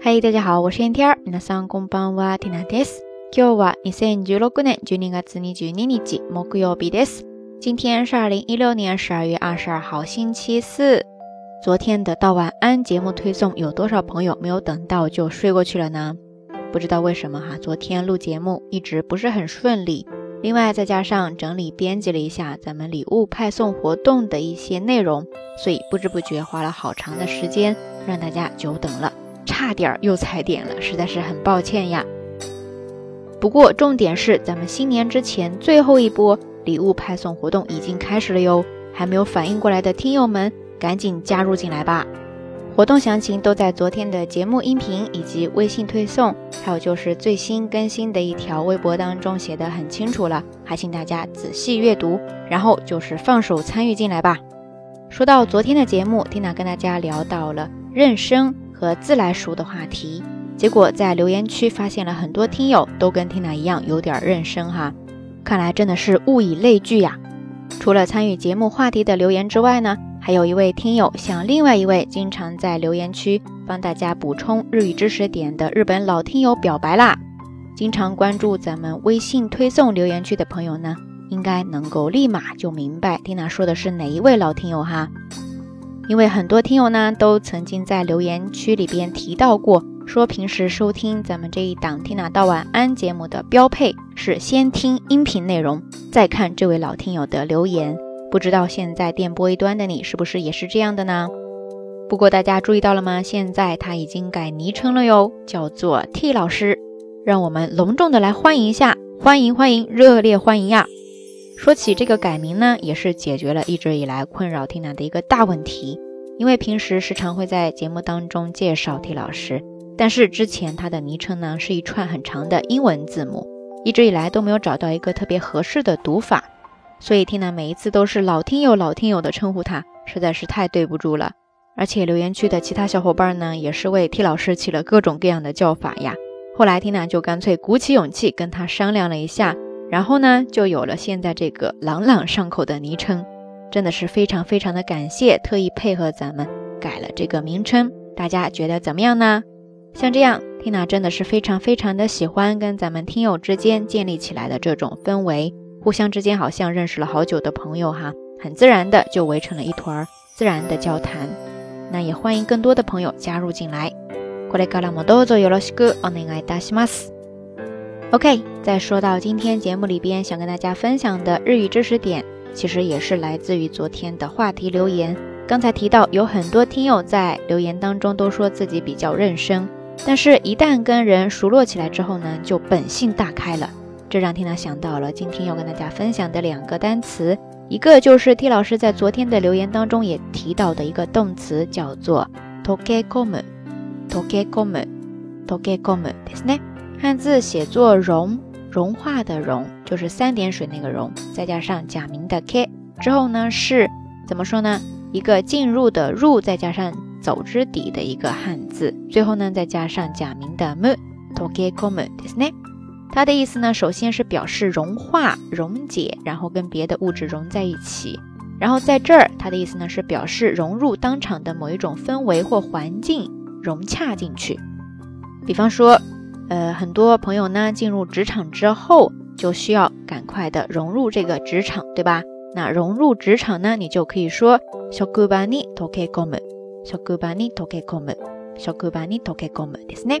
嗨，大家好，我是 NTR。皆さんこんばんは、ティナです。今日は二千十六年十二月二十二日、木曜日です。今天是二零一六年十二月二十二号，星期四。昨天的到晚安节目推送，有多少朋友没有等到就睡过去了呢？不知道为什么哈，昨天录节目一直不是很顺利。另外再加上整理编辑了一下咱们礼物派送活动的一些内容，所以不知不觉花了好长的时间，让大家久等了。 差点又踩点了，实在是很抱歉呀。不过重点是，咱们新年之前最后一波礼物派送活动已经开始了哟，还没有反应过来的听友们，赶紧加入进来吧。活动详情都在昨天的节目音频以及微信推送，还有就是最新更新的一条微博当中写的很清楚了，还请大家仔细阅读，然后就是放手参与进来吧。说到昨天的节目，缇娜跟大家聊到了妊娠。和自来熟的话题，结果在留言区发现了很多听友都跟 Tina 一样有点认生哈，看来真的是物以类聚呀。除了参与节目话题的留言之外呢，还有一位听友向另外一位经常在留言区帮大家补充日语知识点的日本老听友表白啦。经常关注咱们微信推送留言区的朋友呢，应该能够立马就明白 Tina 说的是哪一位老听友哈。因为很多听友呢都曾经在留言区里边提到过，说平时收听咱们这一档《听哪到晚安》节目的标配是先听音频内容，再看这位老听友的留言。不知道现在电波一端的你是不是也是这样的呢？不过大家注意到了吗？现在他已经改昵称了哟，叫做 T 老师。让我们隆重的来欢迎一下，欢迎欢迎，热烈欢迎呀！说起这个改名呢，也是解决了一直以来困扰 Tina 的一个大问题。因为平时时常会在节目当中介绍 T 老师，但是之前他的昵称呢是一串很长的英文字母，一直以来都没有找到一个特别合适的读法，所以 Tina 每一次都是老听友老听友的称呼他，实在是太对不住了。而且留言区的其他小伙伴呢，也是为 T 老师起了各种各样的叫法呀。后来 Tina 就干脆鼓起勇气跟他商量了一下。然后呢，就有了现在这个朗朗上口的昵称，真的是非常非常的感谢，特意配合咱们改了这个名称，大家觉得怎么样呢？像这样，Tina 真的是非常非常的喜欢跟咱们听友之间建立起来的这种氛围，互相之间好像认识了好久的朋友哈，很自然的就围成了一团，自然的交谈。那也欢迎更多的朋友加入进来。これからもどうぞよろしくお願いいたします。 OK，再说到今天节目里边想跟大家分享的日语知识点，其实也是来自于昨天的话题留言。刚才提到有很多听友在留言当中都说自己比较认生，但是一旦跟人熟络起来之后呢，就本性大开了。这让 Tina 想到了今天要跟大家分享的两个单词，一个就是 T 老师在昨天的留言当中也提到的一个动词，叫做 tokekomu，tokekomu，tokekomu，ですね。 汉字写作融，融化的融，就是三点水那个融，再加上假名的 k 之后呢，是怎么说呢？一个进入的入，再加上走之底的一个汉字，最后呢再加上假名的 mu，tokekomu ですね。它的意思呢，首先是表示融化、溶解，然后跟别的物质融在一起。然后在这儿，它的意思呢是表示融入当场的某一种氛围或环境，融洽进去。比方说。 呃，很多朋友呢进入职场之后，就需要赶快的融入这个职场，对吧？那融入职场呢，你就可以说小古巴尼托克コム，小古巴尼托克コム，小古巴尼托克コムですね。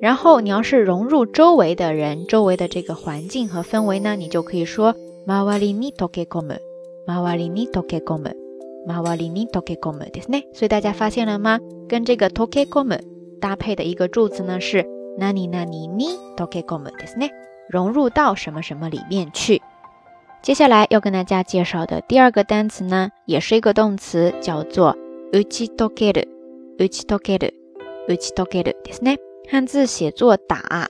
然后你要是融入周围的人，周围的这个环境和氛围呢，你就可以说マワリニトケコム，マワリニトケコム，マワリニトケコムですね。所以大家发现了吗？跟这个トケコム。 搭配的一个助词呢是 nani nani ni tokekomu ですね，融入到什么什么里面去。接下来要跟大家介绍的第二个单词呢，也是一个动词，叫做 uchi tokeru，uchi tokeru，uchi tokeru ですね。汉字写作打，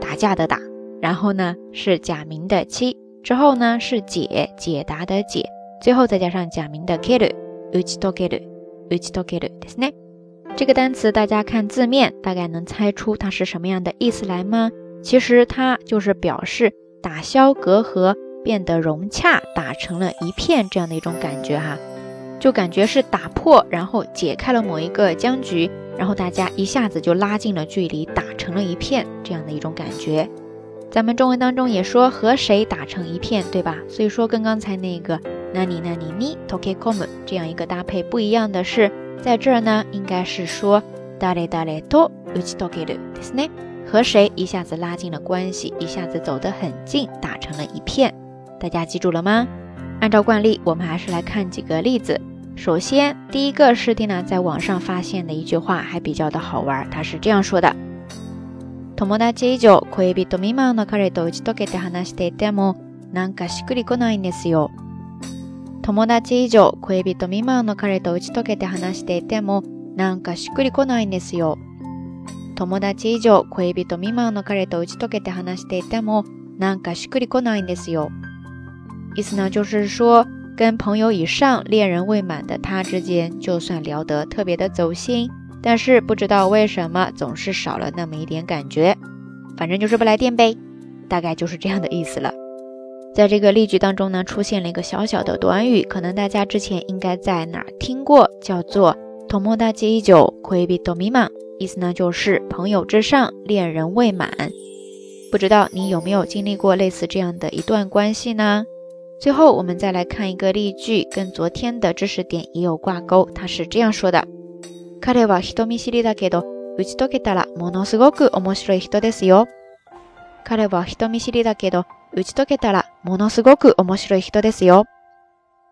打架的打，然后呢是假名的七，之后呢是解，解答的解，最后再加上假名的 keru，uchi tokeru，uchi tokeru ですね。 这个单词大家看字面，大概能猜出它是什么样的意思来吗？其实它就是表示打消隔阂，变得融洽，打成了一片这样的一种感觉哈，就感觉是打破，然后解开了某一个僵局，然后大家一下子就拉近了距离，打成了一片，这样的一种感觉。咱们中文当中也说和谁打成一片，对吧？所以说跟刚才那个 nani nani ni tokekomu 这样一个搭配不一样的是，在这儿呢应该是说 dare dare to uchi tokeru ですね，和谁一下子拉近了关系，一下子走得很近，打成了一片。大家记住了吗？按照惯例，我们还是来看几个例子。首先，第一个是蒂娜在网上发现的一句话，还比较的好玩。他是这样说的：“友達以上恋人未満の彼と打ち解けて話していても、なんかしっくりこないんですよ。 友達以上恋人未満の彼と打ち解けて話していても、なんかしっくりこないんですよ。友達以上恋人未満の彼と打ち解けて話していても、なんかしっくりこないんですよ。”意思呢，就是说。跟朋友以上、恋人未满的他之间，就算聊得特别的走心，但是不知道为什么总是少了那么一点感觉，反正就是不来电呗，大概就是这样的意思了。在这个例句当中呢，出现了一个小小的短语，可能大家之前应该在哪儿听过，叫做 “tomodachi ijo koibi tomima”，意思呢就是朋友之上、恋人未满。不知道你有没有经历过类似这样的一段关系呢？最后，我们再来看一个例句，跟昨天的知识点也有挂钩。他是这样说的：“彼は人見知りだけど、打ち解けたらものすごく面白い人ですよ。”彼は人見知りだけど、 打ち解けたらものすごく面白い人ですよ。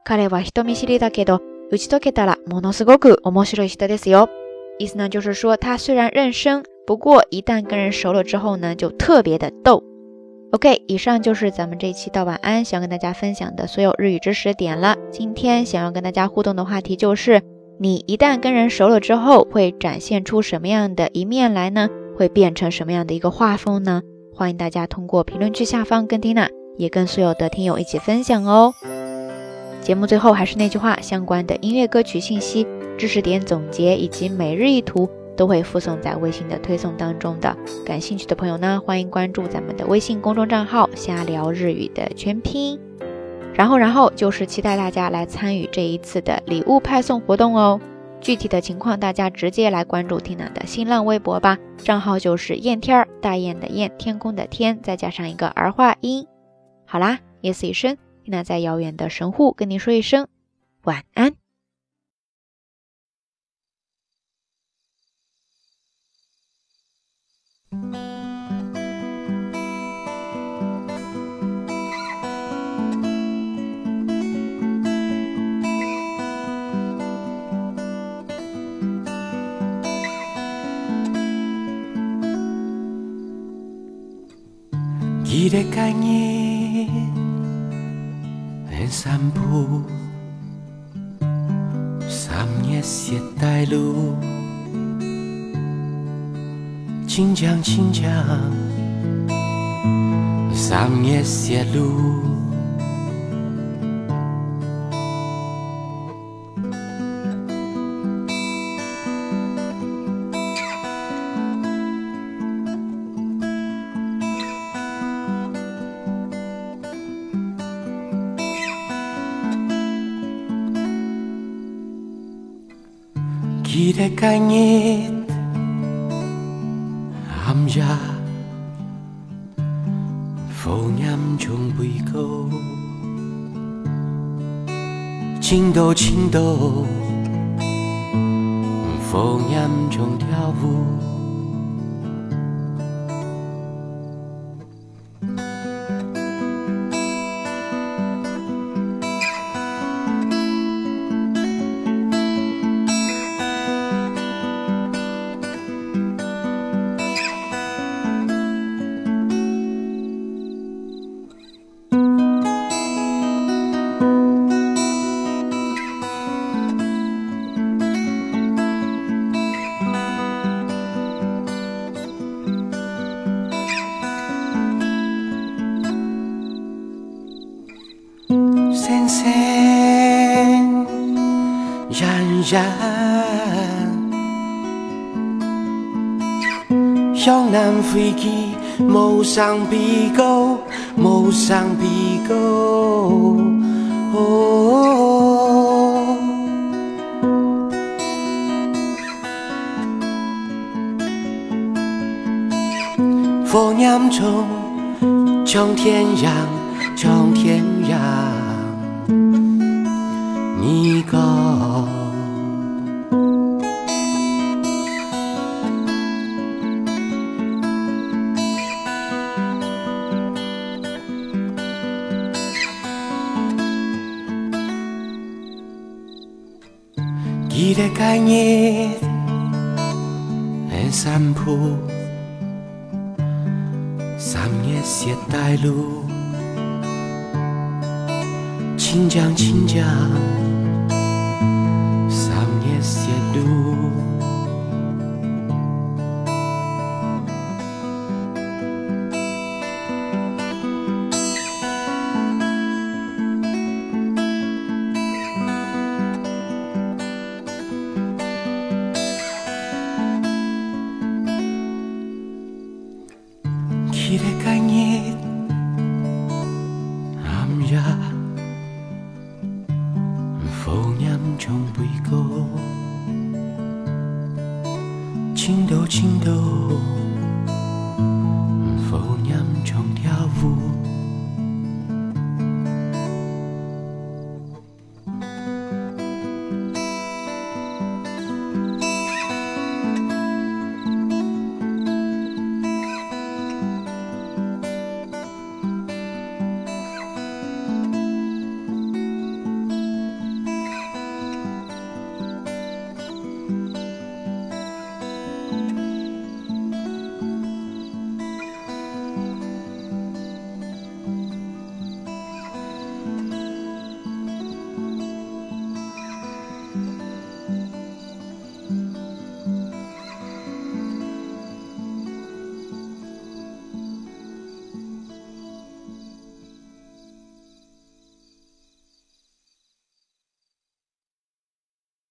彼は人見知りだけど、打ち解けたらものすごく面白い人ですよ。意思呢，就是说他虽然认生，不过一旦跟人熟了之后呢，就特别的逗。OK，以上就是咱们这一期到晚安想跟大家分享的所有日语知识点了。今天想要跟大家互动的话题就是，你一旦跟人熟了之后，会展现出什么样的一面来呢？会变成什么样的一个画风呢？ 欢迎大家通过评论区下方跟蒂娜，也跟所有的听友一起分享哦。节目最后还是那句话，相关的音乐歌曲信息、知识点总结以及每日一图。都会附送在微信的推送当中的。感兴趣的朋友呢，欢迎关注咱们的微信公众账号“瞎聊日语”的全拼。然后，然后就是期待大家来参与这一次的礼物派送活动哦。具体的情况，大家直接来关注听娜的新浪微博吧，账号就是燕天儿，大雁的雁，天空的天，再加上一个儿化音。好啦，夜色已深，Tina 在遥远的神户跟您说一声晚安。你的概念很散步，三月雪带路，清江清江，三月雪路。Kita kanyit hamja phô nhắm chung bùi câu chính đô chính đô phô nhắm chung theo vui 山，向南飞去，莫上比高，莫上比高。哦佛念中，冲天涯，冲天涯。你的感应很上谱上面写带路请讲请讲你的感应淡雅浮酿中杯够青豆青豆